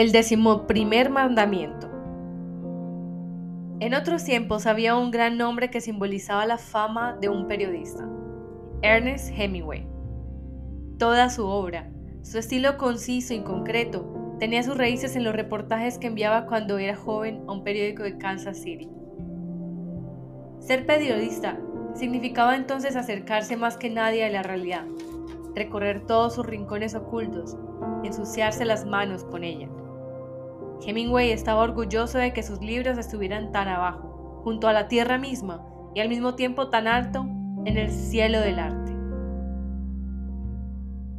El decimoprimer mandamiento. En otros tiempos había un gran nombre que simbolizaba la fama de un periodista, Ernest Hemingway. Toda su obra, su estilo conciso y concreto, tenía sus raíces en los reportajes que enviaba cuando era joven a un periódico de Kansas City. Ser periodista significaba entonces acercarse más que nadie a la realidad, recorrer todos sus rincones ocultos, ensuciarse las manos con ella. Hemingway estaba orgulloso de que sus libros estuvieran tan abajo, junto a la tierra misma, y al mismo tiempo tan alto en el cielo del arte.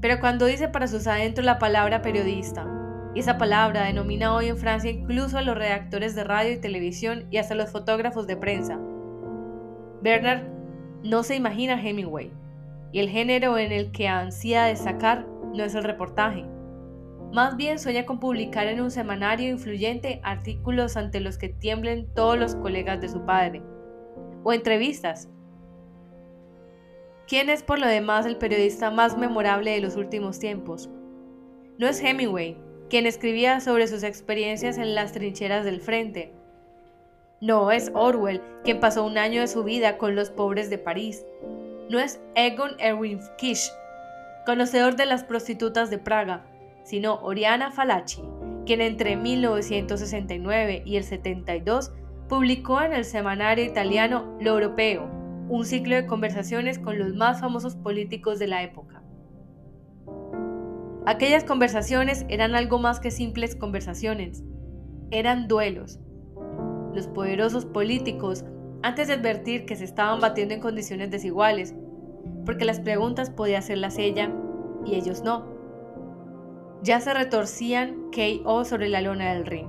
Pero cuando dice para sus adentros la palabra periodista, y esa palabra denomina hoy en Francia incluso a los redactores de radio y televisión y hasta los fotógrafos de prensa, Bernard no se imagina Hemingway, y el género en el que ansía destacar no es el reportaje, más bien sueña con publicar en un semanario influyente artículos ante los que tiemblen todos los colegas de su padre, o entrevistas. ¿Quién es por lo demás el periodista más memorable de los últimos tiempos? No es Hemingway, quien escribía sobre sus experiencias en las trincheras del frente. No es Orwell, quien pasó un año de su vida con los pobres de París. No es Egon Erwin Kish, conocedor de las prostitutas de Praga, sino Oriana Falaci, quien entre 1969 y el 72 publicó en el semanario italiano Lo Europeo, un ciclo de conversaciones con los más famosos políticos de la época. Aquellas conversaciones eran algo más que simples conversaciones, eran duelos. Los poderosos políticos, antes de advertir que se estaban batiendo en condiciones desiguales, porque las preguntas podía hacerlas ella y ellos no, ya se retorcían KO sobre la lona del ring.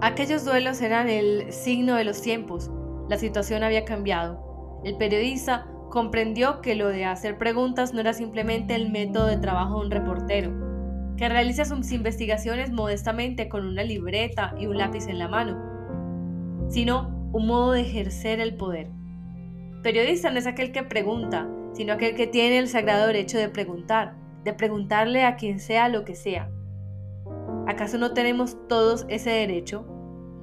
Aquellos duelos eran el signo de los tiempos. La situación había cambiado. El periodista comprendió que lo de hacer preguntas no era simplemente el método de trabajo de un reportero, que realiza sus investigaciones modestamente con una libreta y un lápiz en la mano, sino un modo de ejercer el poder. Periodista no es aquel que pregunta, sino aquel que tiene el sagrado derecho de preguntar, de preguntarle a quien sea lo que sea. ¿Acaso no tenemos todos ese derecho?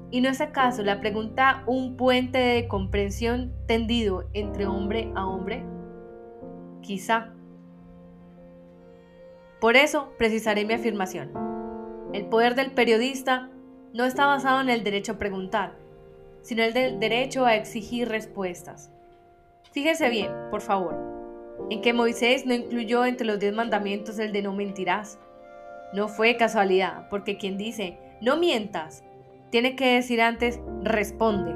¿Y no es acaso la pregunta un puente de comprensión tendido entre hombre a hombre? Quizá. Por eso precisaré mi afirmación. El poder del periodista no está basado en el derecho a preguntar, sino en el derecho a exigir respuestas. Fíjese bien, por favor, en que Moisés no incluyó entre los diez mandamientos el de no mentirás. No fue casualidad, porque quien dice no mientas, tiene que decir antes responde.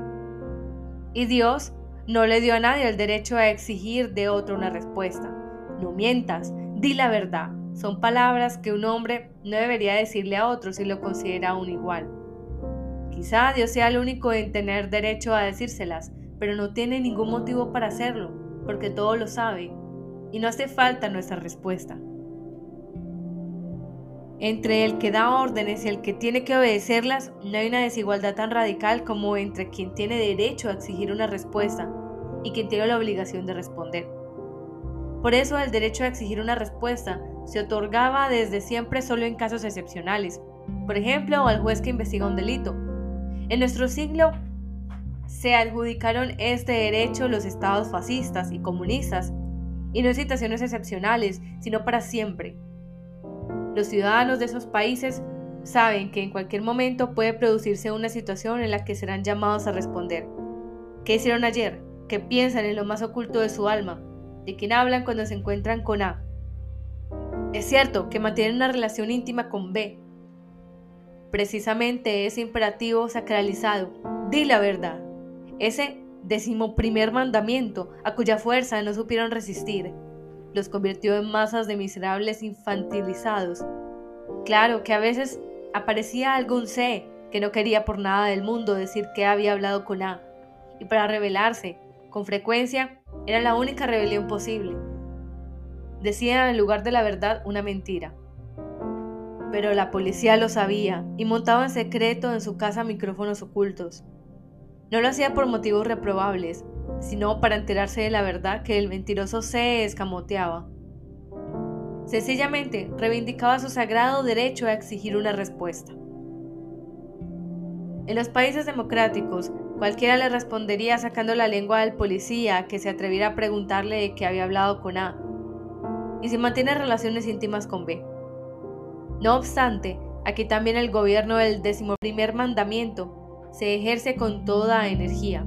Y Dios no le dio a nadie el derecho a exigir de otro una respuesta. No mientas, di la verdad. Son palabras que un hombre no debería decirle a otro si lo considera un igual. Quizá Dios sea el único en tener derecho a decírselas, pero no tiene ningún motivo para hacerlo, porque todo lo sabe y no hace falta nuestra respuesta. Entre el que da órdenes y el que tiene que obedecerlas, no hay una desigualdad tan radical como entre quien tiene derecho a exigir una respuesta y quien tiene la obligación de responder. Por eso el derecho a exigir una respuesta se otorgaba desde siempre solo en casos excepcionales, por ejemplo, al juez que investiga un delito. En nuestro siglo se adjudicaron este derecho los estados fascistas y comunistas y no en situaciones excepcionales, sino para siempre. Los ciudadanos de esos países saben que en cualquier momento puede producirse una situación en la que serán llamados a responder. ¿Qué hicieron ayer? ¿Qué piensan en lo más oculto de su alma? ¿De quién hablan cuando se encuentran con A? Es cierto que mantienen una relación íntima con B. Precisamente ese imperativo sacralizado, di la verdad, ese primer mandamiento, a cuya fuerza no supieron resistir, los convirtió en masas de miserables infantilizados. Claro que a veces aparecía algún C que no quería por nada del mundo decir que había hablado con A, y para rebelarse, con frecuencia, era la única rebelión posible. Decían en lugar de la verdad una mentira. Pero la policía lo sabía y montaba en secreto en su casa micrófonos ocultos. No lo hacía por motivos reprobables, sino para enterarse de la verdad que el mentiroso se escamoteaba. Sencillamente reivindicaba su sagrado derecho a exigir una respuesta. En los países democráticos, cualquiera le respondería sacando la lengua al policía que se atreviera a preguntarle de qué había hablado con A y si mantiene relaciones íntimas con B. No obstante, aquí también el gobierno del decimoprimer mandamiento se ejerce con toda energía.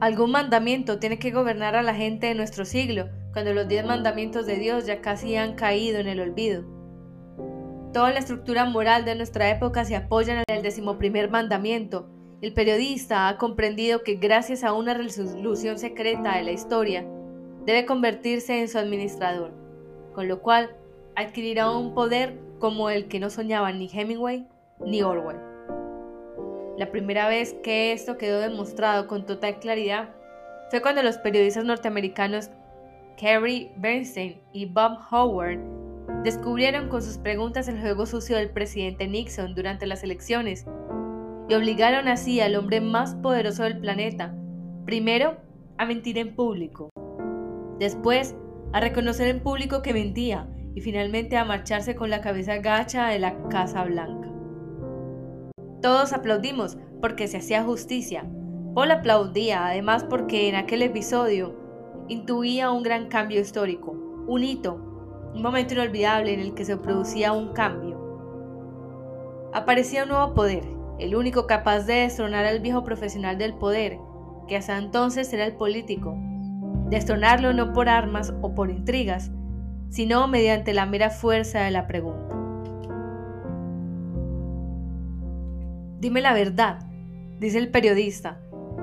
Algún mandamiento tiene que gobernar a la gente de nuestro siglo, cuando los diez mandamientos de Dios ya casi han caído en el olvido. Toda la estructura moral de nuestra época se apoya en el decimoprimer mandamiento. El periodista ha comprendido que gracias a una resolución secreta de la historia, debe convertirse en su administrador, con lo cual adquirirá un poder como el que no soñaban ni Hemingway ni Orwell. La primera vez que esto quedó demostrado con total claridad fue cuando los periodistas norteamericanos Kerry Bernstein y Bob Howard descubrieron con sus preguntas el juego sucio del presidente Nixon durante las elecciones y obligaron así al hombre más poderoso del planeta, primero, a mentir en público, después, a reconocer en público que mentía y finalmente a marcharse con la cabeza gacha de la Casa Blanca. Todos aplaudimos porque se hacía justicia. Paul aplaudía además porque en aquel episodio intuía un gran cambio histórico, un hito un momento inolvidable en el que se producía un cambio. Aparecía un nuevo poder, el único capaz de destronar al viejo profesional del poder, que hasta entonces era el político. Destronarlo no por armas o por intrigas, sino mediante la mera fuerza de la pregunta. Dime la verdad, dice el periodista,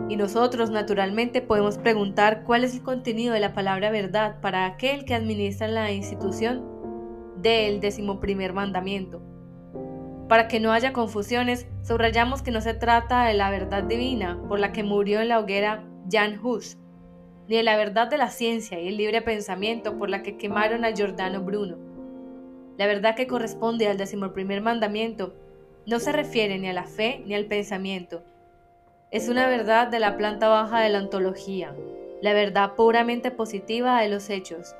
y nosotros naturalmente podemos preguntar cuál es el contenido de la palabra verdad para aquel que administra la institución del decimoprimer mandamiento. Para que no haya confusiones, subrayamos que no se trata de la verdad divina por la que murió en la hoguera Jan Hus, ni de la verdad de la ciencia y el libre pensamiento por la que quemaron a Giordano Bruno. La verdad que corresponde al decimoprimer mandamiento no se refiere ni a la fe ni al pensamiento, es una verdad de la planta baja de la ontología, la verdad puramente positiva de los hechos.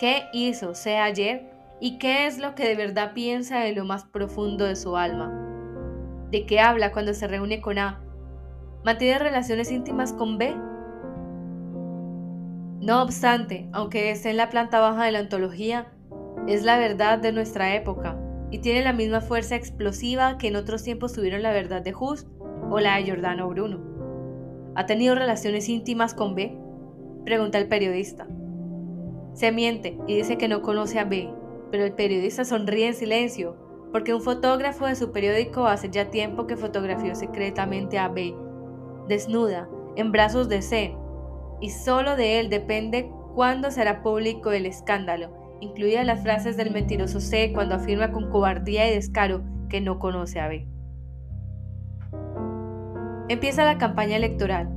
¿Qué hizo sea ayer y qué es lo que de verdad piensa en lo más profundo de su alma? ¿De qué habla cuando se reúne con A? ¿Mantiene relaciones íntimas con B? No obstante, aunque esté en la planta baja de la ontología, es la verdad de nuestra época y tiene la misma fuerza explosiva que en otros tiempos tuvieron la verdad de Hus o la de Giordano Bruno. ¿Ha tenido relaciones íntimas con B? Pregunta el periodista. Se miente y dice que no conoce a B, pero el periodista sonríe en silencio, porque un fotógrafo de su periódico hace ya tiempo que fotografió secretamente a B, desnuda, en brazos de C, y solo de él depende cuándo será público el escándalo, incluidas las frases del mentiroso C cuando afirma con cobardía y descaro que no conoce a B. Empieza la campaña electoral.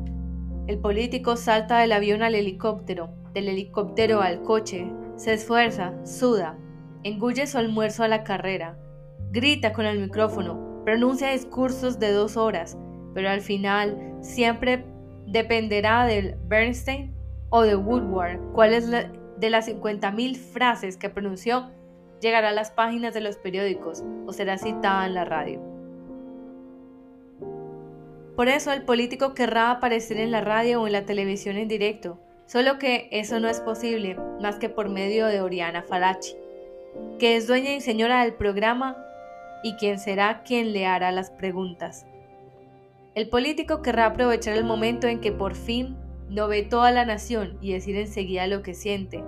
El político salta del avión al helicóptero, del helicóptero al coche, se esfuerza, suda, engulle su almuerzo a la carrera, grita con el micrófono, pronuncia discursos de dos horas, pero al final siempre dependerá del Bernstein o de Woodward cuál es de las 50.000 frases que pronunció llegará a las páginas de los periódicos o será citada en la radio. Por eso el político querrá aparecer en la radio o en la televisión en directo, solo que eso no es posible más que por medio de Oriana Falachi, que es dueña y señora del programa y quien será quien le hará las preguntas. El político querrá aprovechar el momento en que por fin no ve toda la nación y decir enseguida lo que siente.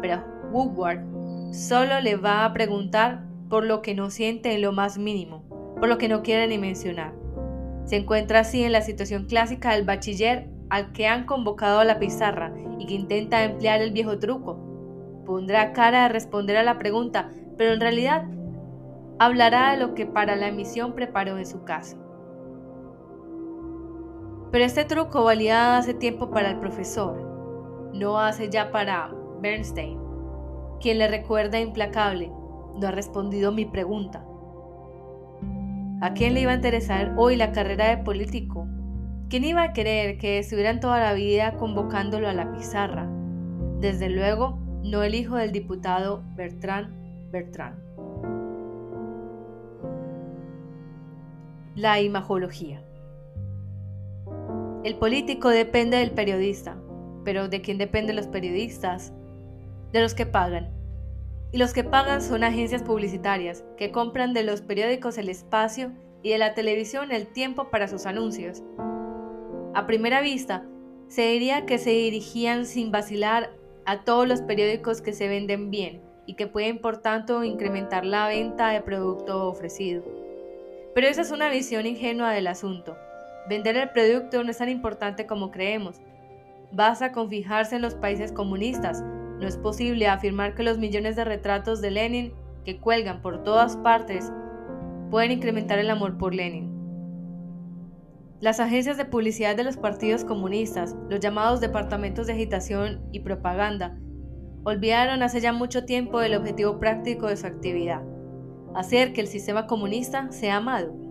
Pero Woodward solo le va a preguntar por lo que no siente en lo más mínimo, por lo que no quiere ni mencionar. Se encuentra así en la situación clásica del bachiller al que han convocado a la pizarra y que intenta emplear el viejo truco. Pondrá cara a responder a la pregunta, pero en realidad hablará de lo que para la emisión preparó en su casa. Pero este truco valía hace tiempo para el profesor, no hace ya para Bernstein, quien le recuerda implacable, no ha respondido mi pregunta. ¿A quién le iba a interesar hoy la carrera de político? ¿Quién iba a querer que estuvieran toda la vida convocándolo a la pizarra? Desde luego, no el hijo del diputado Bertrand Bertrand. La imagología. El político depende del periodista, pero ¿de quién dependen los periodistas? De los que pagan. Y los que pagan son agencias publicitarias que compran de los periódicos el espacio y de la televisión el tiempo para sus anuncios. A primera vista, se diría que se dirigían sin vacilar a todos los periódicos que se venden bien y que pueden por tanto incrementar la venta de producto ofrecido. Pero esa es una visión ingenua del asunto. Vender el producto no es tan importante como creemos. Basta con fijarse en los países comunistas. No es posible afirmar que los millones de retratos de Lenin que cuelgan por todas partes pueden incrementar el amor por Lenin. Las agencias de publicidad de los partidos comunistas, los llamados departamentos de agitación y propaganda, olvidaron hace ya mucho tiempo el objetivo práctico de su actividad, hacer que el sistema comunista sea amado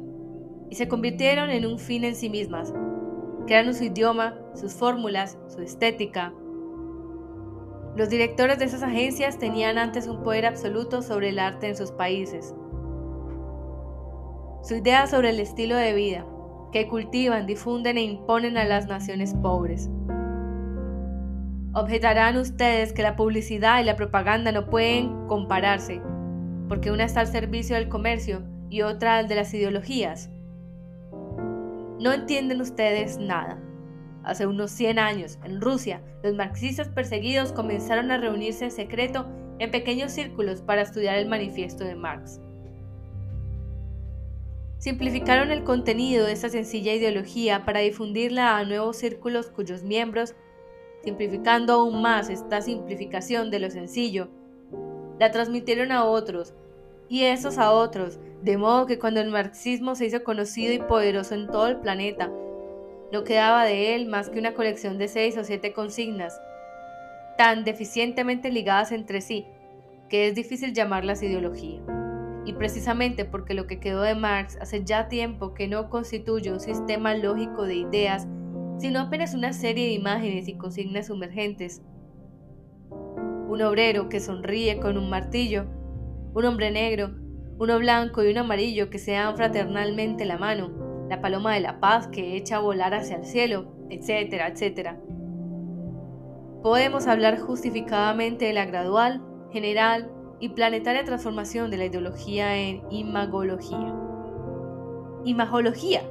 y se convirtieron en un fin en sí mismas. Crearon su idioma, sus fórmulas, su estética. Los directores de esas agencias tenían antes un poder absoluto sobre el arte en sus países. Su idea sobre el estilo de vida, que cultivan, difunden e imponen a las naciones pobres. Objetarán ustedes que la publicidad y la propaganda no pueden compararse, porque una está al servicio del comercio y otra al de las ideologías. No entienden ustedes nada. Hace unos 100 años, en Rusia, los marxistas perseguidos comenzaron a reunirse en secreto en pequeños círculos para estudiar el manifiesto de Marx. Simplificaron el contenido de esta sencilla ideología para difundirla a nuevos círculos cuyos miembros, simplificando aún más esta simplificación de lo sencillo, la transmitieron a otros y esos a otros, de modo que cuando el marxismo se hizo conocido y poderoso en todo el planeta, no quedaba de él más que una colección de seis o siete consignas, tan deficientemente ligadas entre sí, que es difícil llamarlas ideología. Y precisamente porque lo que quedó de Marx hace ya tiempo que no constituye un sistema lógico de ideas, sino apenas una serie de imágenes y consignas sumergentes. Un obrero que sonríe con un martillo, un hombre negro, uno blanco y uno amarillo que se dan fraternalmente la mano, la paloma de la paz que echa a volar hacia el cielo, etcétera, etcétera. Podemos hablar justificadamente de la gradual, general y planetaria transformación de la ideología en imagología. Imagología.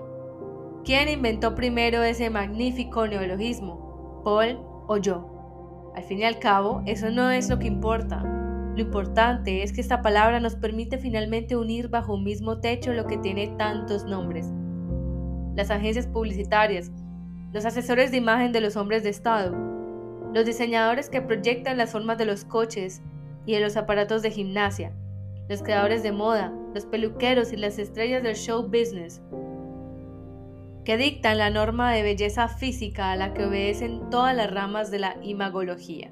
¿Quién inventó primero ese magnífico neologismo? ¿Paul o yo? Al fin y al cabo, eso no es lo que importa. Lo importante es que esta palabra nos permite finalmente unir bajo un mismo techo lo que tiene tantos nombres. Las agencias publicitarias, los asesores de imagen de los hombres de Estado, los diseñadores que proyectan las formas de los coches y de los aparatos de gimnasia, los creadores de moda, los peluqueros y las estrellas del show business, que dictan la norma de belleza física a la que obedecen todas las ramas de la imagología.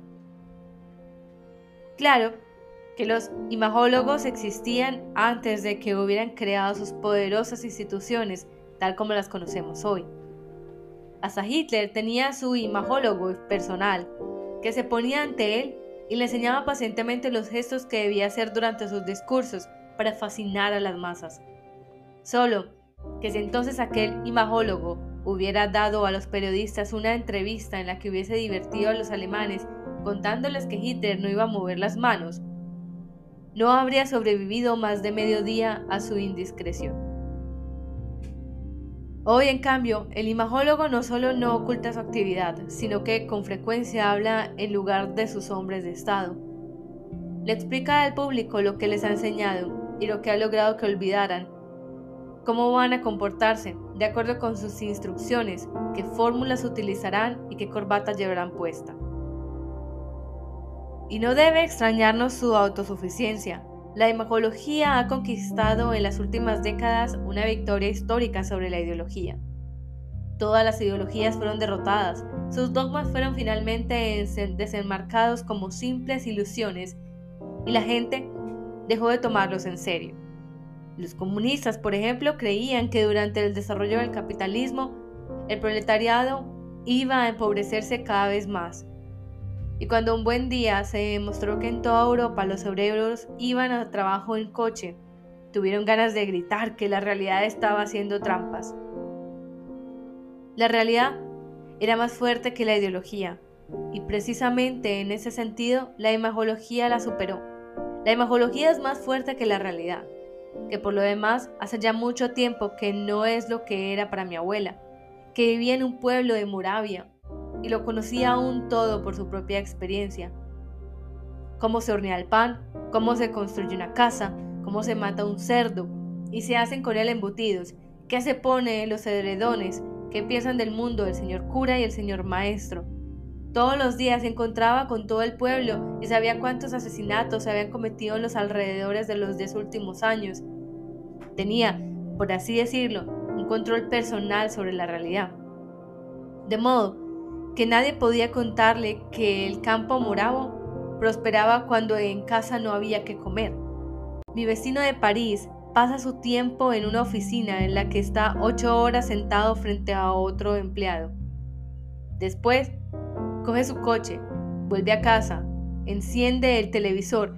Claro, que los imagólogos existían antes de que hubieran creado sus poderosas instituciones tal como las conocemos hoy. Hasta Hitler tenía su imajólogo personal, que se ponía ante él y le enseñaba pacientemente los gestos que debía hacer durante sus discursos para fascinar a las masas. Solo que si entonces aquel imajólogo hubiera dado a los periodistas una entrevista en la que hubiese divertido a los alemanes contándoles que Hitler no iba a mover las manos, no habría sobrevivido más de medio día a su indiscreción. Hoy, en cambio, el imajólogo no solo no oculta su actividad, sino que con frecuencia habla en lugar de sus hombres de Estado. Le explica al público lo que les ha enseñado y lo que ha logrado que olvidaran, cómo van a comportarse de acuerdo con sus instrucciones, qué fórmulas utilizarán y qué corbata llevarán puesta. Y no debe extrañarnos su autosuficiencia. La imagología ha conquistado en las últimas décadas una victoria histórica sobre la ideología. Todas las ideologías fueron derrotadas, sus dogmas fueron finalmente desenmarcados como simples ilusiones y la gente dejó de tomarlos en serio. Los comunistas, por ejemplo, creían que durante el desarrollo del capitalismo el proletariado iba a empobrecerse cada vez más Y cuando un buen día se demostró que en toda Europa los obreros iban a trabajo en coche, tuvieron ganas de gritar que la realidad estaba haciendo trampas. La realidad era más fuerte que la ideología, y precisamente en ese sentido la imagología la superó. La imagología es más fuerte que la realidad, que por lo demás hace ya mucho tiempo que no es lo que era para mi abuela, que vivía en un pueblo de Moravia y lo conocía aún todo por su propia experiencia. Cómo se hornea el pan, cómo se construye una casa, cómo se mata un cerdo y se hacen con él embutidos, qué se pone en los edredones, qué piensan del mundo el señor cura y el señor maestro. Todos los días se encontraba con todo el pueblo y sabía cuántos asesinatos se habían cometido en los alrededores de los diez últimos años. Tenía, por así decirlo, un control personal sobre la realidad. De modo que nadie podía contarle que el campo moravo prosperaba cuando en casa no había que comer. Mi vecino de París pasa su tiempo en una oficina en la que está ocho horas sentado frente a otro empleado. Después, coge su coche, vuelve a casa, enciende el televisor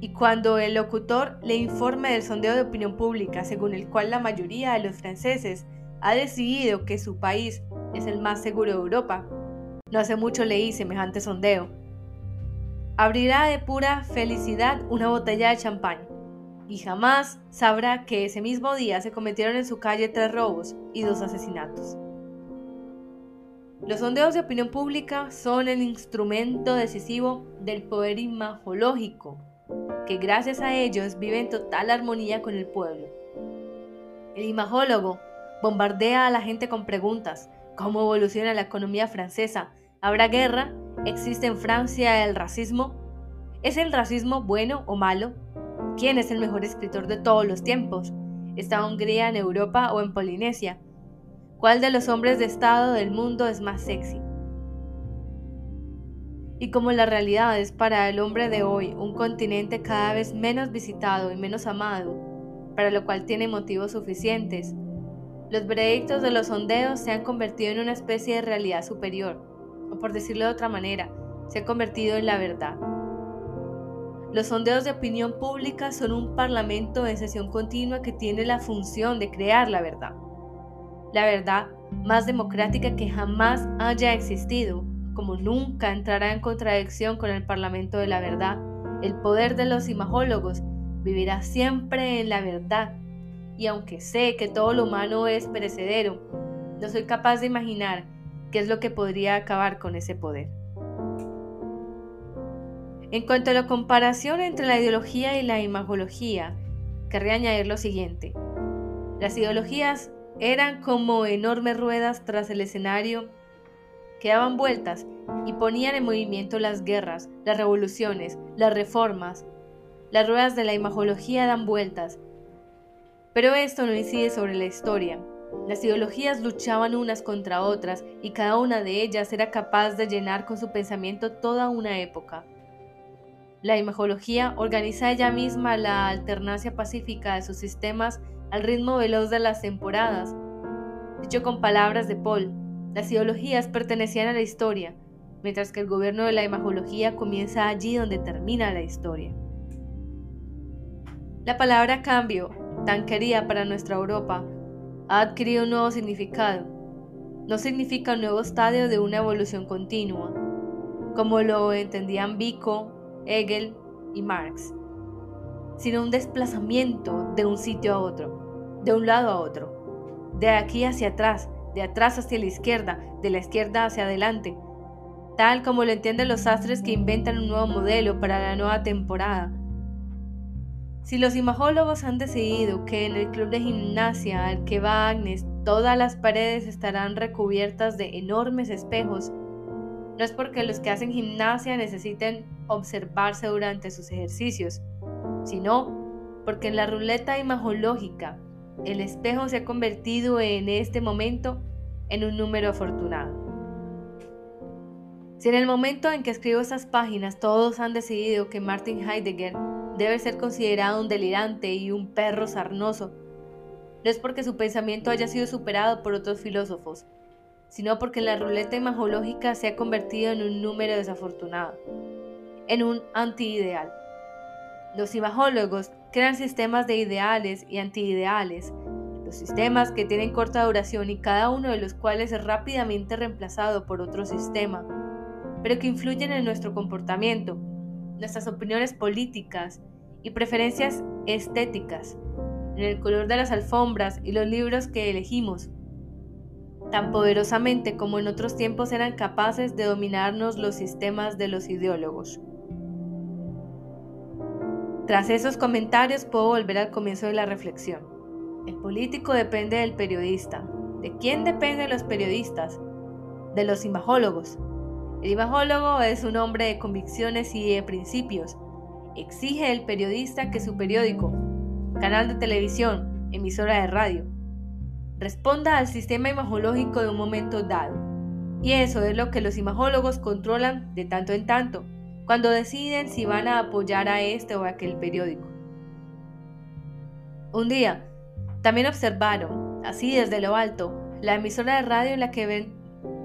y cuando el locutor le informa del sondeo de opinión pública según el cual la mayoría de los franceses ha decidido que su país es el más seguro de Europa, no hace mucho leí semejante sondeo. Abrirá de pura felicidad una botella de champán y jamás sabrá que ese mismo día se cometieron en su calle tres robos y dos asesinatos. Los sondeos de opinión pública son el instrumento decisivo del poder imagológico, que gracias a ellos vive en total armonía con el pueblo. El imajólogo bombardea a la gente con preguntas, cómo evoluciona la economía francesa, ¿Habrá guerra? ¿Existe en Francia el racismo? ¿Es el racismo bueno o malo? ¿Quién es el mejor escritor de todos los tiempos? ¿Está Hungría en Europa o en Polinesia? ¿Cuál de los hombres de Estado del mundo es más sexy? Y como la realidad es para el hombre de hoy un continente cada vez menos visitado y menos amado, para lo cual tiene motivos suficientes, los veredictos de los sondeos se han convertido en una especie de realidad superior por decirlo de otra manera, se ha convertido en la verdad. Los sondeos de opinión pública son un parlamento en sesión continua que tiene la función de crear la verdad. La verdad más democrática que jamás haya existido, como nunca entrará en contradicción con el parlamento de la verdad, el poder de los imagólogos vivirá siempre en la verdad. Y aunque sé que todo lo humano es perecedero, no soy capaz de imaginar qué es lo que podría acabar con ese poder. En cuanto a la comparación entre la ideología y la imagología, querría añadir lo siguiente. Las ideologías eran como enormes ruedas tras el escenario que daban vueltas y ponían en movimiento las guerras, las revoluciones, las reformas. Las ruedas de la imagología dan vueltas, pero esto no incide sobre la historia, las ideologías luchaban unas contra otras y cada una de ellas era capaz de llenar con su pensamiento toda una época. La imagología organiza ella misma la alternancia pacífica de sus sistemas al ritmo veloz de las temporadas. Dicho con palabras de Paul, las ideologías pertenecían a la historia, mientras que el gobierno de la imagología comienza allí donde termina la historia. La palabra cambio, tan querida para nuestra Europa, ha adquirido un nuevo significado. No significa un nuevo estadio de una evolución continua, como lo entendían Vico, Hegel y Marx, sino un desplazamiento de un sitio a otro, de un lado a otro, de aquí hacia atrás, de atrás hacia la izquierda, de la izquierda hacia adelante, tal como lo entienden los astres que inventan un nuevo modelo para la nueva temporada si los imagólogos han decidido que en el club de gimnasia al que va Agnes todas las paredes estarán recubiertas de enormes espejos, no es porque los que hacen gimnasia necesiten observarse durante sus ejercicios, sino porque en la ruleta imagológica el espejo se ha convertido en este momento en un número afortunado. Si en el momento en que escribo estas páginas todos han decidido que Martin Heidegger debe ser considerado un delirante y un perro sarnoso. No es porque su pensamiento haya sido superado por otros filósofos, sino porque la ruleta imacológica se ha convertido en un número desafortunado, en un antiideal. Los imagólogos crean sistemas de ideales y antiideales, los sistemas que tienen corta duración y cada uno de los cuales es rápidamente reemplazado por otro sistema, pero que influyen en nuestro comportamiento, nuestras opiniones políticas y preferencias estéticas, en el color de las alfombras y los libros que elegimos, tan poderosamente como en otros tiempos eran capaces de dominarnos los sistemas de los ideólogos. Tras esos comentarios puedo volver al comienzo de la reflexión. El político depende del periodista. ¿De quién dependen los periodistas? De los imajólogos. El imajólogo es un hombre de convicciones y de principios. Exige del periodista que su periódico, canal de televisión, emisora de radio, responda al sistema imagológico de un momento dado. Y eso es lo que los imagólogos controlan de tanto en tanto, cuando deciden si van a apoyar a este o a aquel periódico. Un día, también observaron, así desde lo alto, la emisora de radio en la que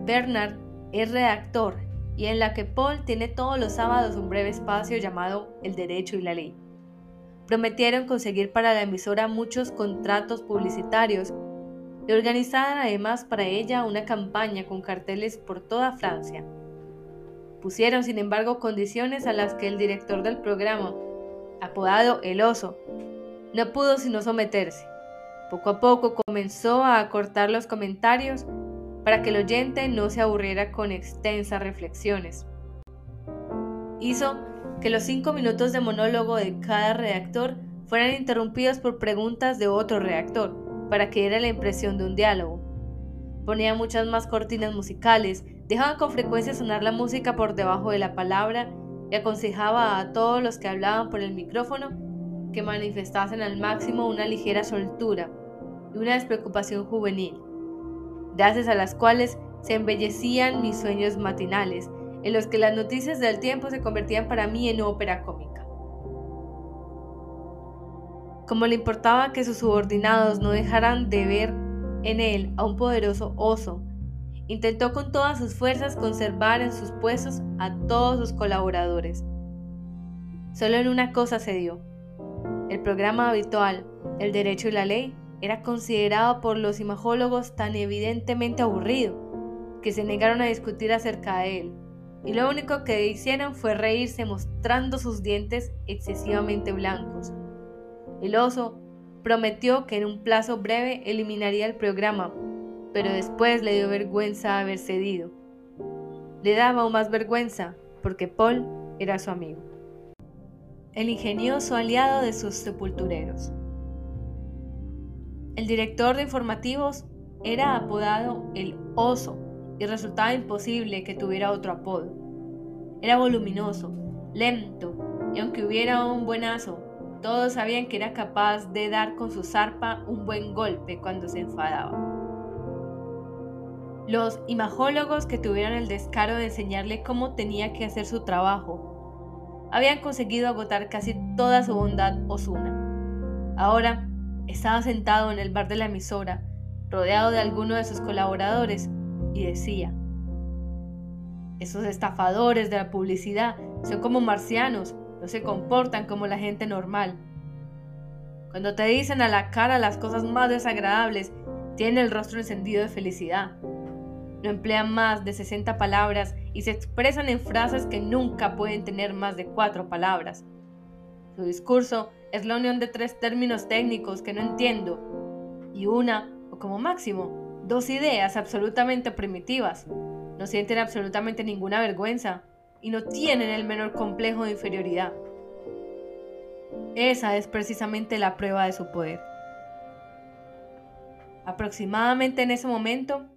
Bernard es redactor y en la que Paul tiene todos los sábados un breve espacio llamado El Derecho y la Ley. Prometieron conseguir para la emisora muchos contratos publicitarios y organizaron además para ella una campaña con carteles por toda Francia. Pusieron, sin embargo, condiciones a las que el director del programa, apodado El Oso, no pudo sino someterse. Poco a poco comenzó a acortar los comentarios para que el oyente no se aburriera con extensas reflexiones. Hizo que los cinco minutos de monólogo de cada redactor fueran interrumpidos por preguntas de otro redactor para que diera la impresión de un diálogo. Ponía muchas más cortinas musicales, dejaba con frecuencia sonar la música por debajo de la palabra y aconsejaba a todos los que hablaban por el micrófono que manifestasen al máximo una ligera soltura y una despreocupación juvenil, gracias a las cuales se embellecían mis sueños matinales, en los que las noticias del tiempo se convertían para mí en ópera cómica. Como le importaba que sus subordinados no dejaran de ver en él a un poderoso oso, intentó con todas sus fuerzas conservar en sus puestos a todos sus colaboradores. Solo en una cosa se dio. El programa habitual, el derecho y la ley, era considerado por los imagólogos tan evidentemente aburrido que se negaron a discutir acerca de él, y lo único que hicieron fue reírse mostrando sus dientes excesivamente blancos. El oso prometió que en un plazo breve eliminaría el programa, pero después le dio vergüenza haber cedido. Le daba aún más vergüenza porque Paul era su amigo. El ingenioso aliado de sus sepultureros. El director de informativos era apodado el oso y resultaba imposible que tuviera otro apodo. Era voluminoso, lento y aunque hubiera un buenazo, todos sabían que era capaz de dar con su zarpa un buen golpe cuando se enfadaba. Los imagólogos que tuvieron el descaro de enseñarle cómo tenía que hacer su trabajo habían conseguido agotar casi toda su bondad osuna. Ahora estaba sentado en el bar de la emisora, rodeado de alguno de sus colaboradores, y decía, esos estafadores de la publicidad son como marcianos, no se comportan como la gente normal. Cuando te dicen a la cara las cosas más desagradables, tienen el rostro encendido de felicidad. No emplean más de 60 palabras y se expresan en frases que nunca pueden tener más de cuatro palabras. Su discurso es la unión de tres términos técnicos que no entiendo y una, o como máximo, dos ideas absolutamente primitivas. No sienten absolutamente ninguna vergüenza y no tienen el menor complejo de inferioridad. Esa es precisamente la prueba de su poder. Aproximadamente en ese momento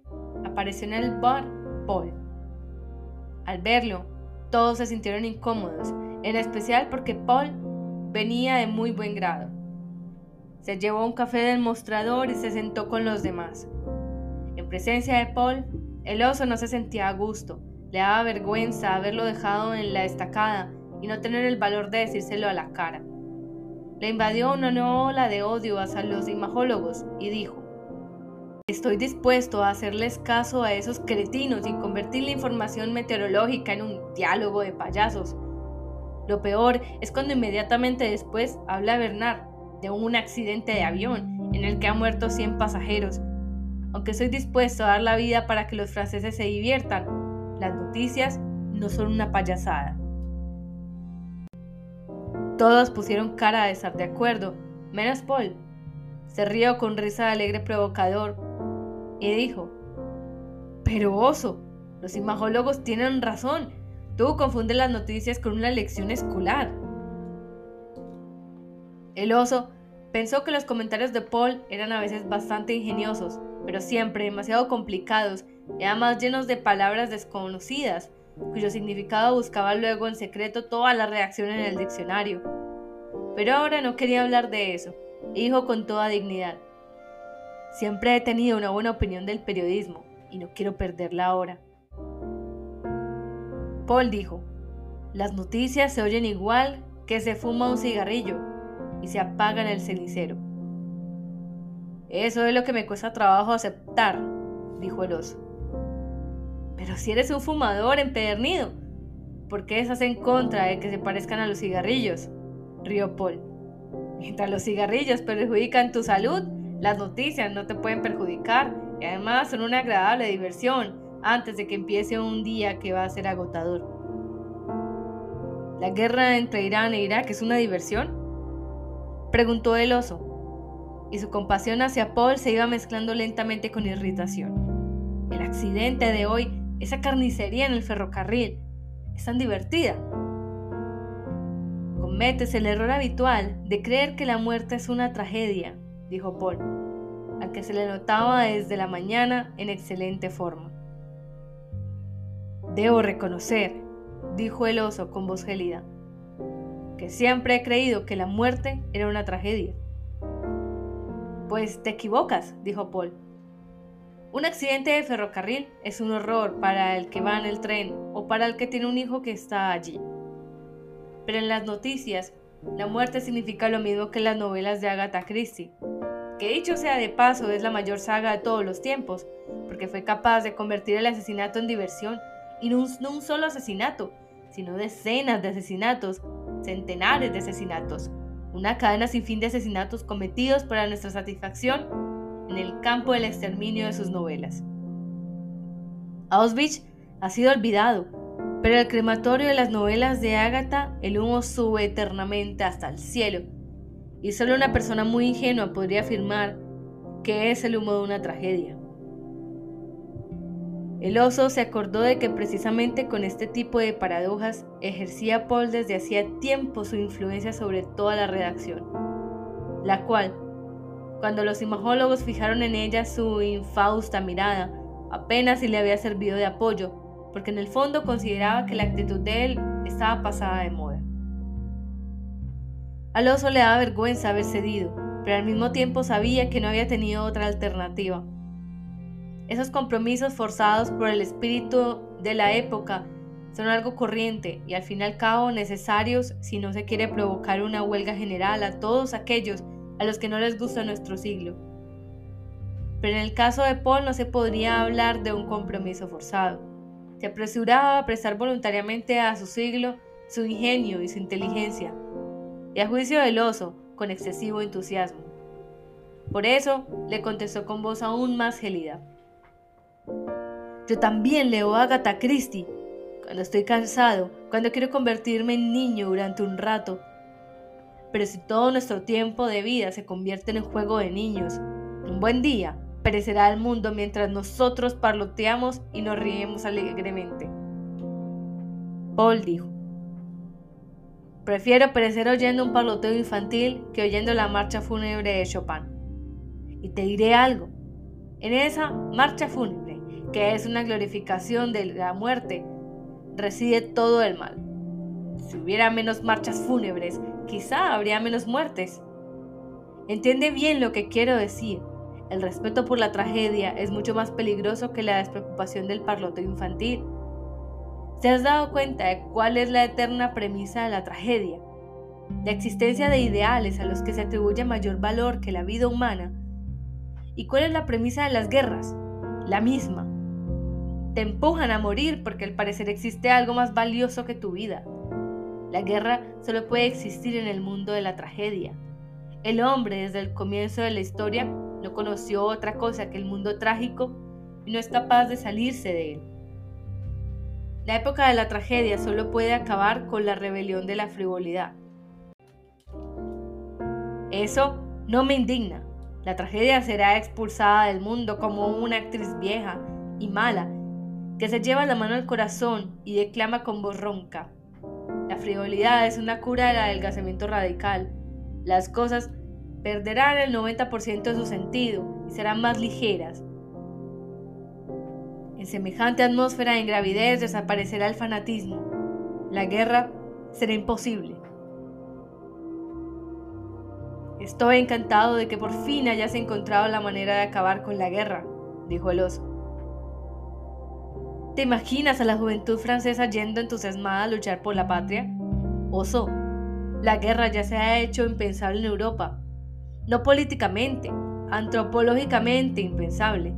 apareció en el bar Paul. Al verlo, todos se sintieron incómodos, en especial porque Paul venía de muy buen grado. Se llevó un café del mostrador y se sentó con los demás. En presencia de Paul, el oso no se sentía a gusto, le daba vergüenza haberlo dejado en la estacada y no tener el valor de decírselo a la cara. Le invadió una nueva ola de odio hacia los imagólogos y dijo, Estoy dispuesto a hacerles caso a esos cretinos y convertir la información meteorológica en un diálogo de payasos. Lo peor es cuando inmediatamente después habla Bernard de un accidente de avión en el que han muerto 100 pasajeros. Aunque estoy dispuesto a dar la vida para que los franceses se diviertan, las noticias no son una payasada. Todos pusieron cara de estar de acuerdo, menos Paul. Se rió con risa alegre provocador y dijo, pero oso, los imagólogos tienen razón. Tú confundes las noticias con una lección escolar. El oso pensó que los comentarios de Paul eran a veces bastante ingeniosos, pero siempre demasiado complicados y además llenos de palabras desconocidas, cuyo significado buscaba luego en secreto toda la reacción en el diccionario. Pero ahora no quería hablar de eso, y dijo con toda dignidad, Siempre he tenido una buena opinión del periodismo y no quiero perderla ahora. Paul dijo, las noticias se oyen igual que se fuma un cigarrillo y se apaga en el cenicero. Eso es lo que me cuesta trabajo aceptar, dijo el oso. Pero si eres un fumador empedernido, ¿por qué estás en contra de que se parezcan a los cigarrillos? rió Paul. Mientras los cigarrillos perjudican tu salud, las noticias no te pueden perjudicar y además son una agradable diversión antes de que empiece un día que va a ser agotador. ¿La guerra entre Irán e Irak es una diversión? Preguntó el oso, y su compasión hacia Paul se iba mezclando lentamente con irritación. El accidente de hoy, esa carnicería en el ferrocarril, es tan divertida. Cometes el error habitual de creer que la muerte es una tragedia dijo Paul, al que se le notaba desde la mañana en excelente forma. Debo reconocer, dijo el oso con voz gélida, que siempre he creído que la muerte era una tragedia. Pues te equivocas, dijo Paul. Un accidente de ferrocarril es un horror para el que va en el tren o para el que tiene un hijo que está allí. Pero en las noticias, la muerte significa lo mismo que las novelas de Agatha Christie, que dicho sea de paso es la mayor saga de todos los tiempos, porque fue capaz de convertir el asesinato en diversión, y no un, solo asesinato, sino decenas de asesinatos, centenares de asesinatos, una cadena sin fin de asesinatos cometidos para nuestra satisfacción en el campo del exterminio de sus novelas. Auschwitz ha sido olvidado, pero el crematorio de las novelas de Agatha, el humo sube eternamente hasta el cielo y solo una persona muy ingenua podría afirmar que es el humo de una tragedia. El oso se acordó de que precisamente con este tipo de paradojas ejercía Paul desde hacía tiempo su influencia sobre toda la redacción, la cual, cuando los imagólogos fijaron en ella su infausta mirada, apenas si le había servido de apoyo, porque en el fondo consideraba que la actitud de él estaba pasada de moda. Al oso le daba vergüenza haber cedido, pero al mismo tiempo sabía que no había tenido otra alternativa. Esos compromisos forzados por el espíritu de la época son algo corriente y al fin y al cabo necesarios si no se quiere provocar una huelga general a todos aquellos a los que no les gusta nuestro siglo. Pero en el caso de Paul no se podría hablar de un compromiso forzado. Se apresuraba a prestar voluntariamente a su siglo su ingenio y su inteligencia, y a juicio del oso, con excesivo entusiasmo. Por eso le contestó con voz aún más gélida. Yo también leo a Agatha Christie, cuando estoy cansado, cuando quiero convertirme en niño durante un rato. Pero si todo nuestro tiempo de vida se convierte en un juego de niños, un buen día perecerá el mundo mientras nosotros parloteamos y nos riemos alegremente. Paul dijo, Prefiero perecer oyendo un parloteo infantil que oyendo la marcha fúnebre de Chopin. Y te diré algo. En esa marcha fúnebre, que es una glorificación de la muerte, reside todo el mal. Si hubiera menos marchas fúnebres, quizá habría menos muertes. Entiende bien lo que quiero decir. El respeto por la tragedia es mucho más peligroso que la despreocupación del parloteo infantil. ¿Te has dado cuenta de cuál es la eterna premisa de la tragedia? La existencia de ideales a los que se atribuye mayor valor que la vida humana. ¿Y cuál es la premisa de las guerras? La misma. Te empujan a morir porque al parecer existe algo más valioso que tu vida. La guerra solo puede existir en el mundo de la tragedia. El hombre desde el comienzo de la historia no conoció otra cosa que el mundo trágico y no es capaz de salirse de él. La época de la tragedia solo puede acabar con la rebelión de la frivolidad. Eso no me indigna. La tragedia será expulsada del mundo como una actriz vieja y mala que se lleva la mano al corazón y declama con voz ronca. La frivolidad es una cura del adelgazamiento radical. Las cosas perderán el 90% de su sentido y serán más ligeras. En semejante atmósfera de ingravidez desaparecerá el fanatismo. La guerra será imposible. Estoy encantado de que por fin hayas encontrado la manera de acabar con la guerra, dijo el oso. ¿Te imaginas a la juventud francesa yendo entusiasmada a luchar por la patria? Oso, la guerra ya se ha hecho impensable en Europa. No políticamente, antropológicamente impensable.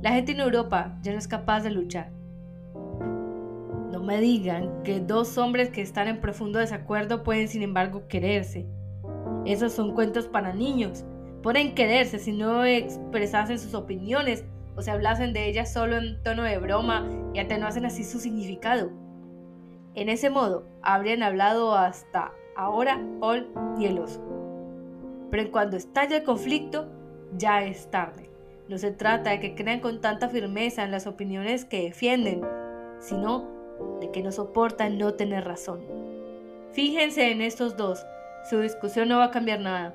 La gente en Europa ya no es capaz de luchar. No me digan que dos hombres que están en profundo desacuerdo pueden sin embargo quererse. Esos son cuentos para niños. Pueden quererse si no expresasen sus opiniones o se hablasen de ellas solo en tono de broma y atenuasen así su significado. En ese modo, habrían hablado hasta ahora Paul y el oso. Pero en cuanto estalla el conflicto, ya es tarde. No se trata de que crean con tanta firmeza en las opiniones que defienden, sino de que no soportan no tener razón. Fíjense en estos dos, su discusión no va a cambiar nada,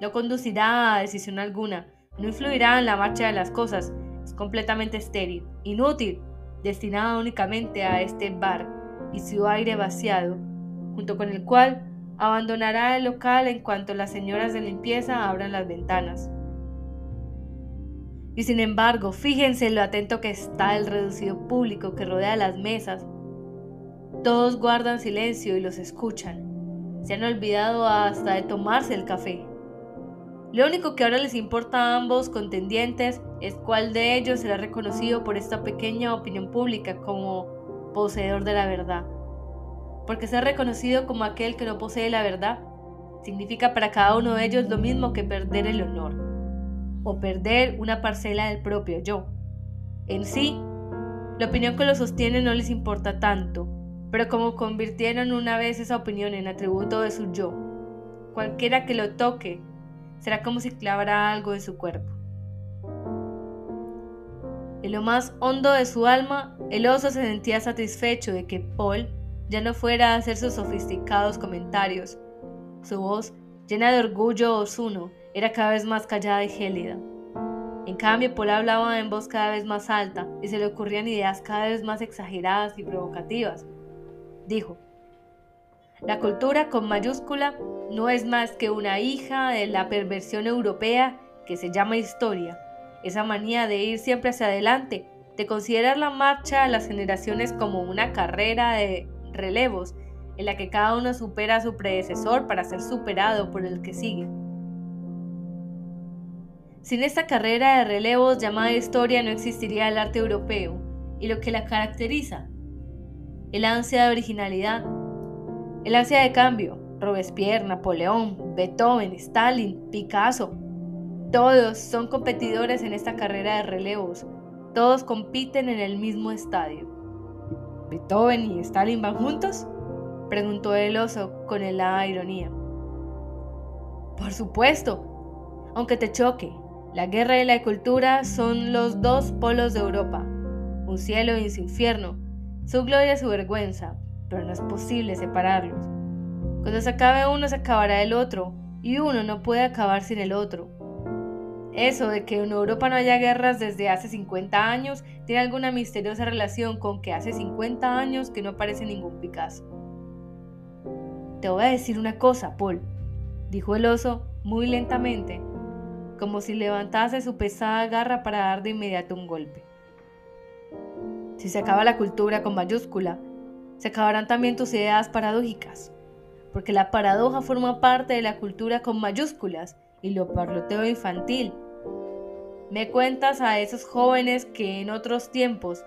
no conducirá a decisión alguna, no influirá en la marcha de las cosas, completamente estéril, inútil, destinada únicamente a este bar y su aire vaciado, junto con el cual abandonará el local en cuanto las señoras de limpieza abran las ventanas. Y sin embargo, fíjense lo atento que está el reducido público que rodea las mesas. Todos guardan silencio y los escuchan. Se han olvidado hasta de tomarse el café. Lo único que ahora les importa a ambos contendientes es cuál de ellos será reconocido por esta pequeña opinión pública como poseedor de la verdad. Porque ser reconocido como aquel que no posee la verdad significa para cada uno de ellos lo mismo que perder el honor o perder una parcela del propio yo. En sí, la opinión que lo sostiene no les importa tanto, pero como convirtieron una vez esa opinión en atributo de su yo, cualquiera que lo toque será como si clavara algo en su cuerpo. En lo más hondo de su alma, el oso se sentía satisfecho de que Paul ya no fuera a hacer sus sofisticados comentarios. Su voz, llena de orgullo osuno, era cada vez más callada y gélida. En cambio, Paul hablaba en voz cada vez más alta y se le ocurrían ideas cada vez más exageradas y provocativas. Dijo, la cultura con mayúscula no es más que una hija de la perversión europea que se llama historia, esa manía de ir siempre hacia adelante, de considerar la marcha a las generaciones como una carrera de relevos en la que cada uno supera a su predecesor para ser superado por el que sigue. Sin esta carrera de relevos llamada historia no existiría el arte europeo y lo que la caracteriza, el ansia de originalidad, el ansia de cambio, Robespierre, Napoleón, Beethoven, Stalin, Picasso, todos son competidores en esta carrera de relevos, todos compiten en el mismo estadio. ¿Beethoven y Stalin van juntos? preguntó el oso con helada ironía. Por supuesto, aunque te choque, la guerra y la cultura son los dos polos de Europa, un cielo y un infierno, su gloria y su vergüenza, pero no es posible separarlos. Cuando se acabe uno se acabará el otro, y uno no puede acabar sin el otro. Eso de que en Europa no haya guerras desde hace 50 años tiene alguna misteriosa relación con que hace 50 años que no aparece ningún Picasso. Te voy a decir una cosa, Paul, dijo el oso muy lentamente, como si levantase su pesada garra para dar de inmediato un golpe. Si se acaba la cultura con mayúscula, se acabarán también tus ideas paradójicas, porque la paradoja forma parte de la cultura con mayúsculas y lo parloteo infantil, Me cuentas a esos jóvenes que en otros tiempos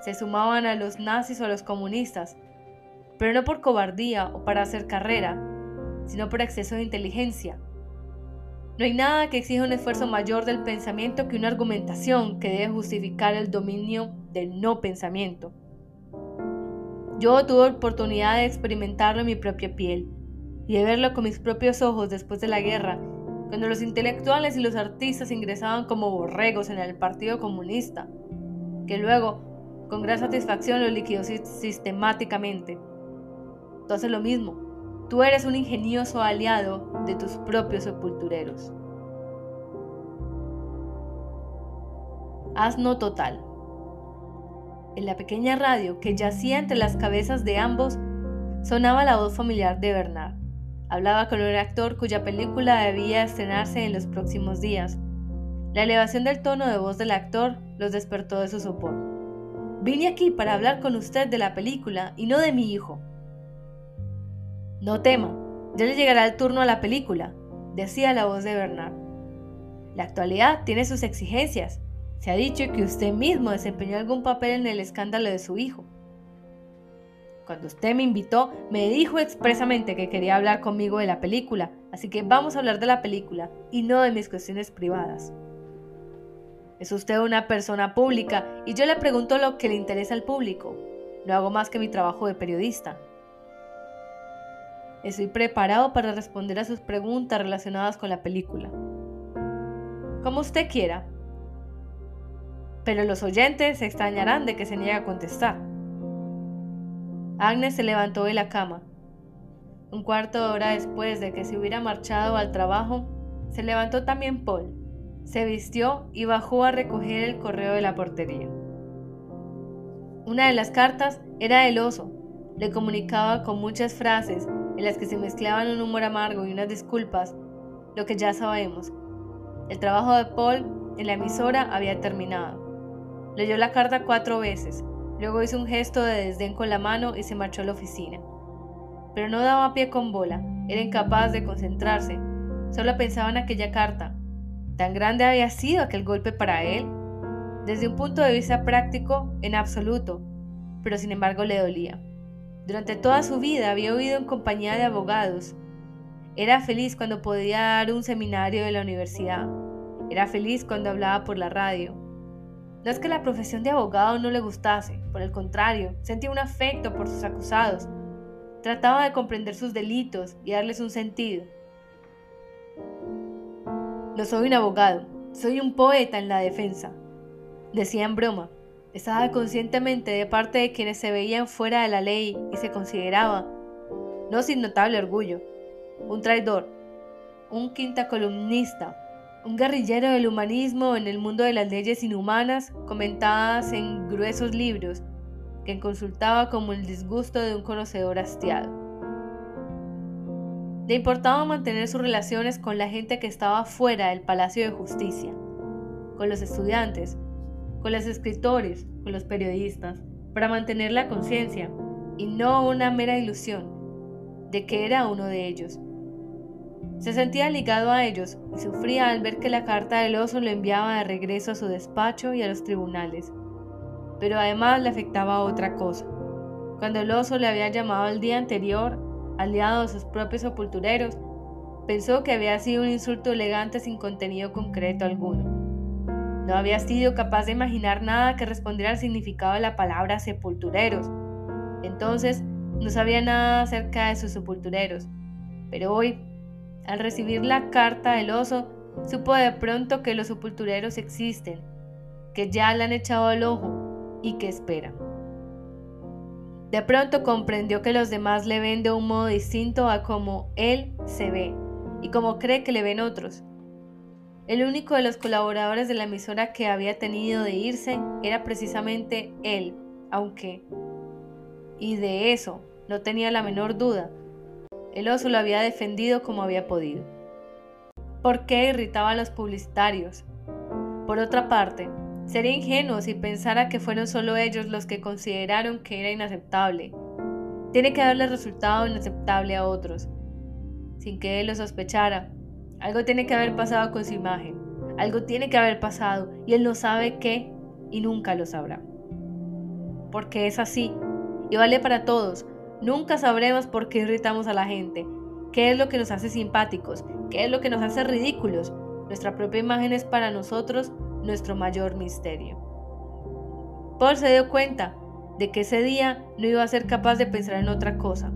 se sumaban a los nazis o a los comunistas, pero no por cobardía o para hacer carrera, sino por exceso de inteligencia. No hay nada que exija un esfuerzo mayor del pensamiento que una argumentación que debe justificar el dominio del no pensamiento. Yo tuve oportunidad de experimentarlo en mi propia piel y de verlo con mis propios ojos después de la guerra, cuando los intelectuales y los artistas ingresaban como borregos en el Partido Comunista, que luego, con gran satisfacción, lo liquidó sistemáticamente. Tú haces lo mismo. Tú eres un ingenioso aliado de tus propios sepultureros. Asno total. En la pequeña radio que yacía entre las cabezas de ambos, sonaba la voz familiar de Bernard. Hablaba con un actor cuya película debía estrenarse en los próximos días. La elevación del tono de voz del actor los despertó de su sopor. Vine aquí para hablar con usted de la película y no de mi hijo. No tema, ya le llegará el turno a la película, decía la voz de Bernard. La actualidad tiene sus exigencias se ha dicho que usted mismo desempeñó algún papel en el escándalo de su hijo. Cuando usted me invitó, me dijo expresamente que quería hablar conmigo de la película, así que vamos a hablar de la película y no de mis cuestiones privadas. Es usted una persona pública y yo le pregunto lo que le interesa al público. No hago más que mi trabajo de periodista. Estoy preparado para responder a sus preguntas relacionadas con la película. Como usted quiera, pero los oyentes se extrañarán de que se niegue a contestar. Agnes se levantó de la cama. Un cuarto de hora después de que se hubiera marchado al trabajo, se levantó también Paul, se vistió y bajó a recoger el correo de la portería. Una de las cartas era del oso. Le comunicaba con muchas frases en las que se mezclaban un humor amargo y unas disculpas, lo que ya sabemos. El trabajo de Paul en la emisora había terminado. Leyó la carta cuatro veces, luego hizo un gesto de desdén con la mano y se marchó a la oficina. Pero no daba pie con bola, era incapaz de concentrarse, solo pensaba en aquella carta. ¿Tan grande había sido aquel golpe para él? Desde un punto de vista práctico, en absoluto, pero sin embargo le dolía. Durante toda su vida había oído en compañía de abogados. Era feliz cuando podía dar un seminario de la universidad. Era feliz cuando hablaba por la radio. No es que la profesión de abogado no le gustase, por el contrario, sentía un afecto por sus acusados. Trataba de comprender sus delitos y darles un sentido. No soy un abogado, soy un poeta en la defensa, decía en broma. Estaba conscientemente de parte de quienes se veían fuera de la ley y se consideraba, no sin notable orgullo, un traidor, un quinta columnista, un guerrillero del humanismo en el mundo de las leyes inhumanas comentadas en gruesos libros que consultaba como el disgusto de un conocedor hastiado. Le importaba mantener sus relaciones con la gente que estaba fuera del Palacio de Justicia, con los estudiantes, con los escritores, con los periodistas, para mantener la conciencia y no una mera ilusión de que era uno de ellos. Se sentía ligado a ellos y sufría al ver que la carta del oso lo enviaba de regreso a su despacho y a los tribunales. Pero además le afectaba otra cosa. Cuando el oso le había llamado el día anterior, aliado a sus propios sepultureros, pensó que había sido un insulto elegante sin contenido concreto alguno. No había sido capaz de imaginar nada que respondiera al significado de la palabra sepultureros. Entonces, no sabía nada acerca de sus sepultureros. Pero hoy, al recibir la carta del oso, supo de pronto que los sepultureros existen, que ya le han echado el ojo y que espera. De pronto comprendió que los demás le ven de un modo distinto a como él se ve y como cree que le ven otros. El único de los colaboradores de la emisora que había tenido de irse era precisamente él, aunque, y de eso no tenía la menor duda, el oso lo había defendido como había podido. ¿Por qué irritaba a los publicitarios? Por otra parte, sería ingenuo si pensara que fueron solo ellos los que consideraron que era inaceptable. Tiene que haberle resultado inaceptable a otros, sin que él lo sospechara. Algo tiene que haber pasado con su imagen. Algo tiene que haber pasado y él no sabe qué y nunca lo sabrá. Porque es así y vale para todos. Nunca sabremos por qué irritamos a la gente, qué es lo que nos hace simpáticos, qué es lo que nos hace ridículos. Nuestra propia imagen es para nosotros nuestro mayor misterio. Paul se dio cuenta de que ese día no iba a ser capaz de pensar en otra cosa,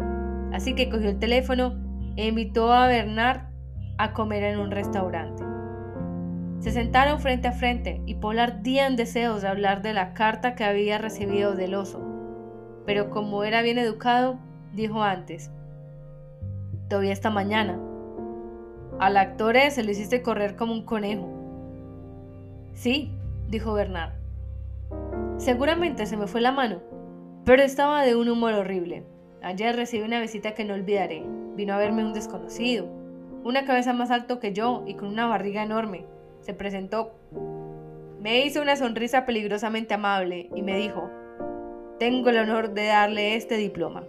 así que cogió el teléfono e invitó a Bernard a comer en un restaurante. Se sentaron frente a frente y Paul ardía en deseos de hablar de la carta que había recibido del oso, pero como era bien educado, dijo antes, todavía esta mañana. Al actor se lo hiciste correr como un conejo. Sí, dijo Bernard. Seguramente se me fue la mano, pero estaba de un humor horrible. Ayer recibí una visita que no olvidaré. Vino a verme un desconocido, una cabeza más alto que yo y con una barriga enorme. Se presentó. Me hizo una sonrisa peligrosamente amable y me dijo, tengo el honor de darle este diploma.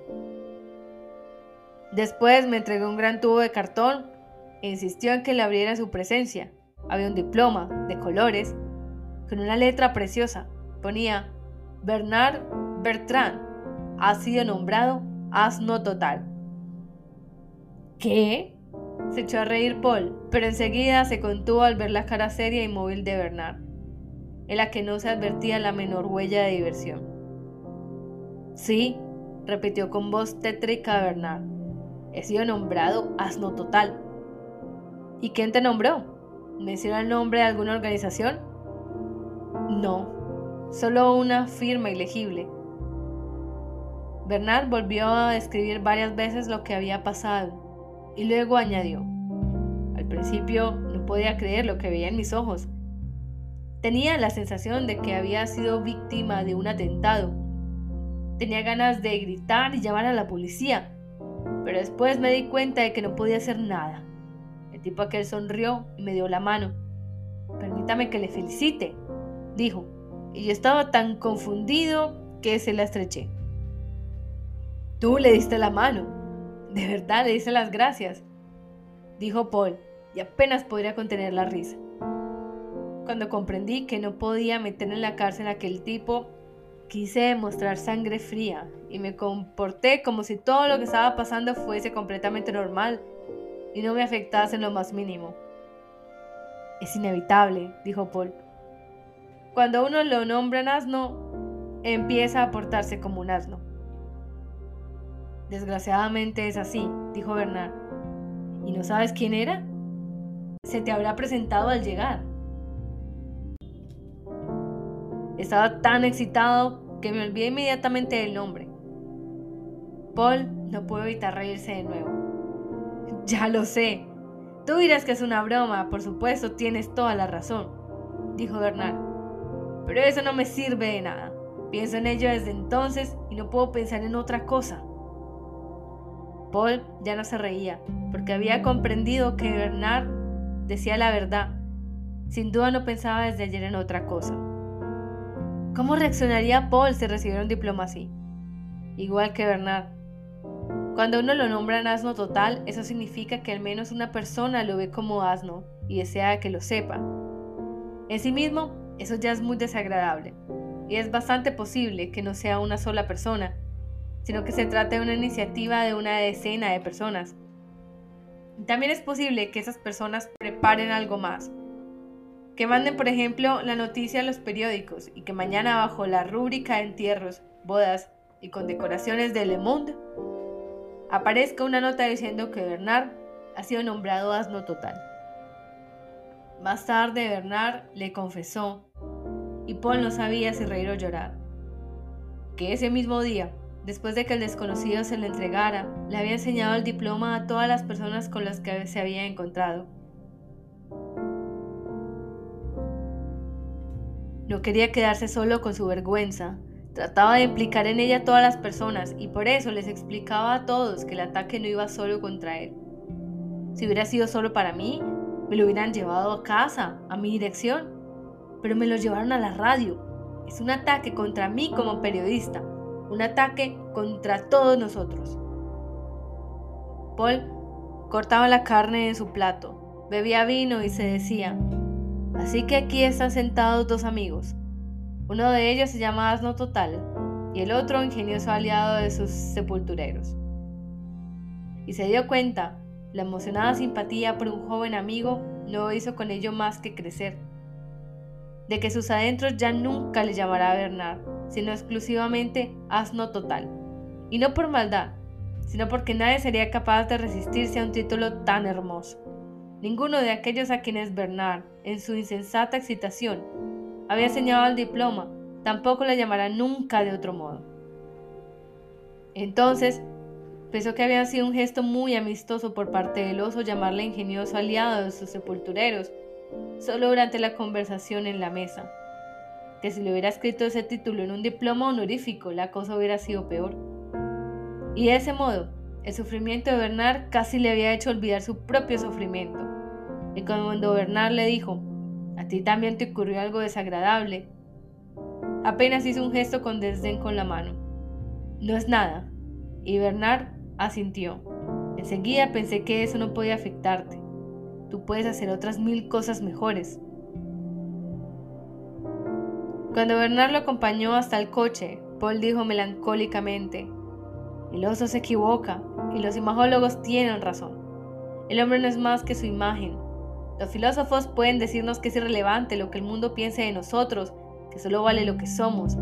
Después me entregó un gran tubo de cartón e insistió en que le abriera su presencia. Había un diploma de colores con una letra preciosa. Ponía Bernard Bertrand ha sido nombrado asno total. ¿Qué? Se echó a reír Paul, pero enseguida se contuvo al ver la cara seria y móvil de Bernard, en la que no se advertía la menor huella de diversión. Sí, repitió con voz tétrica Bernard. He sido nombrado asno total. ¿Y quién te nombró? ¿Menciona el nombre de alguna organización? No, solo una firma ilegible. Bernard volvió a describir varias veces lo que había pasado y luego añadió, al principio no podía creer lo que veía en mis ojos. Tenía la sensación de que había sido víctima de un atentado. Tenía ganas de gritar y llamar a la policía, pero después me di cuenta de que no podía hacer nada. El tipo aquel sonrió y me dio la mano. Permítame que le felicite, dijo, y yo estaba tan confundido que se la estreché. Tú le diste la mano. De verdad le diste las gracias, dijo Paul, y apenas podría contener la risa. Cuando comprendí que no podía meter en la cárcel a aquel tipo, Quise demostrar sangre fría y me comporté como si todo lo que estaba pasando fuese completamente normal y no me afectase en lo más mínimo. Es inevitable, dijo Paul. Cuando uno lo nombra asno, empieza a portarse como un asno. Desgraciadamente es así, dijo Bernard. ¿Y no sabes quién era? Se te habrá presentado al llegar. Estaba tan excitado que me olvidé inmediatamente del nombre. Paul no pudo evitar reírse de nuevo. Ya lo sé. Tú dirás que es una broma, por supuesto, tienes toda la razón, dijo Bernard. Pero eso no me sirve de nada. Pienso en ello desde entonces y no puedo pensar en otra cosa. Paul ya no se reía, porque había comprendido que Bernard decía la verdad. Sin duda no pensaba desde ayer en otra cosa. ¿Cómo reaccionaría Paul si recibiera un diploma así? Igual que Bernard. Cuando uno lo nombra en asno total, eso significa que al menos una persona lo ve como asno y desea que lo sepa. En sí mismo, eso ya es muy desagradable, y es bastante posible que no sea una sola persona, sino que se trate de una iniciativa de una decena de personas. También es posible que esas personas preparen algo más, que manden, por ejemplo, la noticia a los periódicos y que mañana bajo la rúbrica de entierros, bodas y condecoraciones de Le Monde aparezca una nota diciendo que Bernard ha sido nombrado asno total. Más tarde Bernard le confesó, y Paul no sabía si reír o llorar, que ese mismo día, después de que el desconocido se le entregara, le había enseñado el diploma a todas las personas con las que se había encontrado No quería quedarse solo con su vergüenza. Trataba de implicar en ella a todas las personas y por eso les explicaba a todos que el ataque no iba solo contra él. Si hubiera sido solo para mí, me lo hubieran llevado a casa, a mi dirección. Pero me lo llevaron a la radio. Es un ataque contra mí como periodista. Un ataque contra todos nosotros. Paul cortaba la carne en su plato, bebía vino y se decía, Así que aquí están sentados dos amigos. Uno de ellos se llama Asno Total y el otro ingenioso aliado de sus sepultureros. Y se dio cuenta, la emocionada simpatía por un joven amigo no hizo con ello más que crecer, de que sus adentros ya nunca le llamará Bernard, sino exclusivamente Asno Total. Y no por maldad, sino porque nadie sería capaz de resistirse a un título tan hermoso. Ninguno de aquellos a quienes Bernard, en su insensata excitación, había enseñado el diploma, tampoco le llamará nunca de otro modo. Entonces, pensó que había sido un gesto muy amistoso por parte del oso llamarle ingenioso aliado de sus sepultureros, solo durante la conversación en la mesa. Que si le hubiera escrito ese título en un diploma honorífico, la cosa hubiera sido peor. Y de ese modo, el sufrimiento de Bernard casi le había hecho olvidar su propio sufrimiento. Y cuando Bernard le dijo, a ti también te ocurrió algo desagradable, apenas hizo un gesto con desdén con la mano. No es nada. Y Bernard asintió. Enseguida pensé que eso no podía afectarte. Tú puedes hacer otras mil cosas mejores. Cuando Bernard lo acompañó hasta el coche, Paul dijo melancólicamente, el oso se equivoca y los imagólogos tienen razón. El hombre no es más que su imagen. Los filósofos pueden decirnos que es irrelevante lo que el mundo piense de nosotros, que solo vale lo que somos.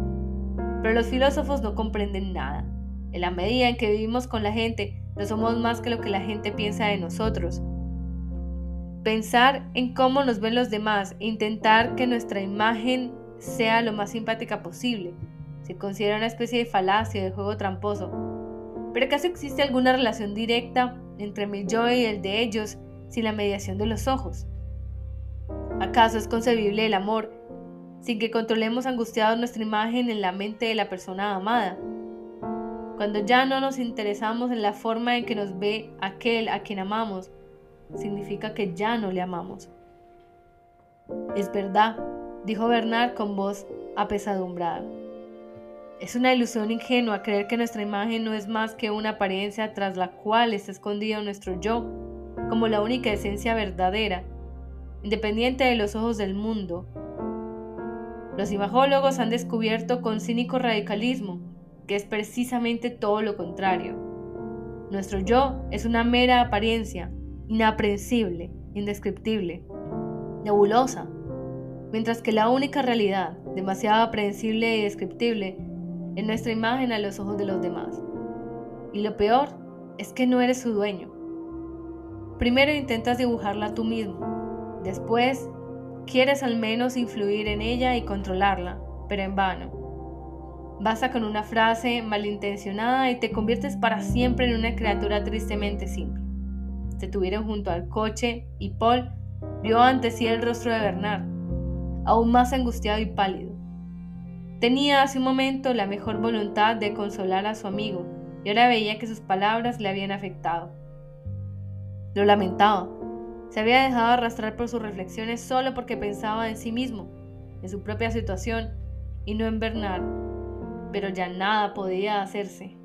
Pero los filósofos no comprenden nada. En la medida en que vivimos con la gente, no somos más que lo que la gente piensa de nosotros. Pensar en cómo nos ven los demás e intentar que nuestra imagen sea lo más simpática posible se considera una especie de falacia de juego tramposo ¿Pero acaso existe alguna relación directa entre mi yo y el de ellos sin la mediación de los ojos? ¿Acaso es concebible el amor sin que controlemos angustiados nuestra imagen en la mente de la persona amada? Cuando ya no nos interesamos en la forma en que nos ve aquel a quien amamos, significa que ya no le amamos. Es verdad, dijo Bernard con voz apesadumbrada. Es una ilusión ingenua creer que nuestra imagen no es más que una apariencia tras la cual está escondido nuestro yo, como la única esencia verdadera, independiente de los ojos del mundo. Los imagólogos han descubierto con cínico radicalismo que es precisamente todo lo contrario. Nuestro yo es una mera apariencia, inaprensible, indescriptible, nebulosa, mientras que la única realidad, demasiado aprensible y descriptible, en nuestra imagen a los ojos de los demás. Y lo peor es que no eres su dueño. Primero intentas dibujarla tú mismo, después quieres al menos influir en ella y controlarla, pero en vano. Basta con una frase malintencionada y te conviertes para siempre en una criatura tristemente simple. Se tuvieron junto al coche y Paul vio ante sí el rostro de Bernard, aún más angustiado y pálido. Tenía hace un momento la mejor voluntad de consolar a su amigo y ahora veía que sus palabras le habían afectado. Lo lamentaba. Se había dejado arrastrar por sus reflexiones solo porque pensaba en sí mismo, en su propia situación y no en Bernard. Pero ya nada podía hacerse.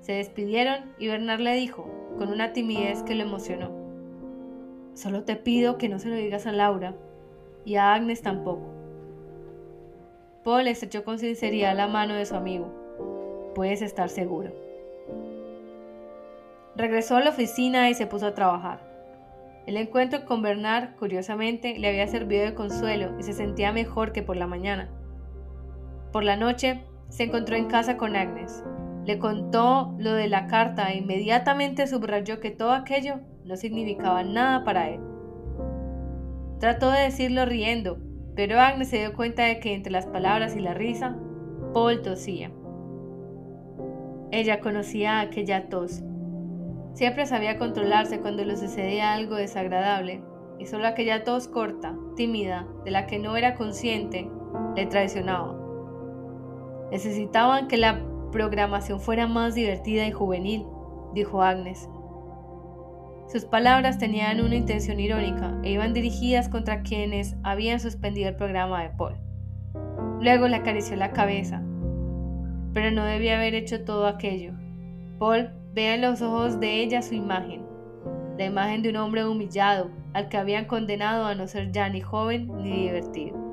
Se despidieron y Bernard le dijo, con una timidez que lo emocionó, Solo te pido que no se lo digas a Laura y a Agnes tampoco. Paul estrechó con sinceridad la mano de su amigo. Puedes estar seguro. Regresó a la oficina y se puso a trabajar. El encuentro con Bernard, curiosamente, le había servido de consuelo y se sentía mejor que por la mañana. Por la noche, se encontró en casa con Agnes. Le contó lo de la carta e inmediatamente subrayó que todo aquello no significaba nada para él. Trató de decirlo riendo, pero Agnes se dio cuenta de que entre las palabras y la risa, Paul tosía. Ella conocía aquella tos. Siempre sabía controlarse cuando le sucedía algo desagradable, y solo aquella tos corta, tímida, de la que no era consciente, le traicionaba. Necesitaban que la programación fuera más divertida y juvenil, dijo Agnes. Sus palabras tenían una intención irónica e iban dirigidas contra quienes habían suspendido el programa de Paul. Luego le acarició la cabeza, pero no debía haber hecho todo aquello. Paul ve en los ojos de ella su imagen. la imagen de un hombre humillado, al que habían condenado a no ser ya ni joven ni divertido.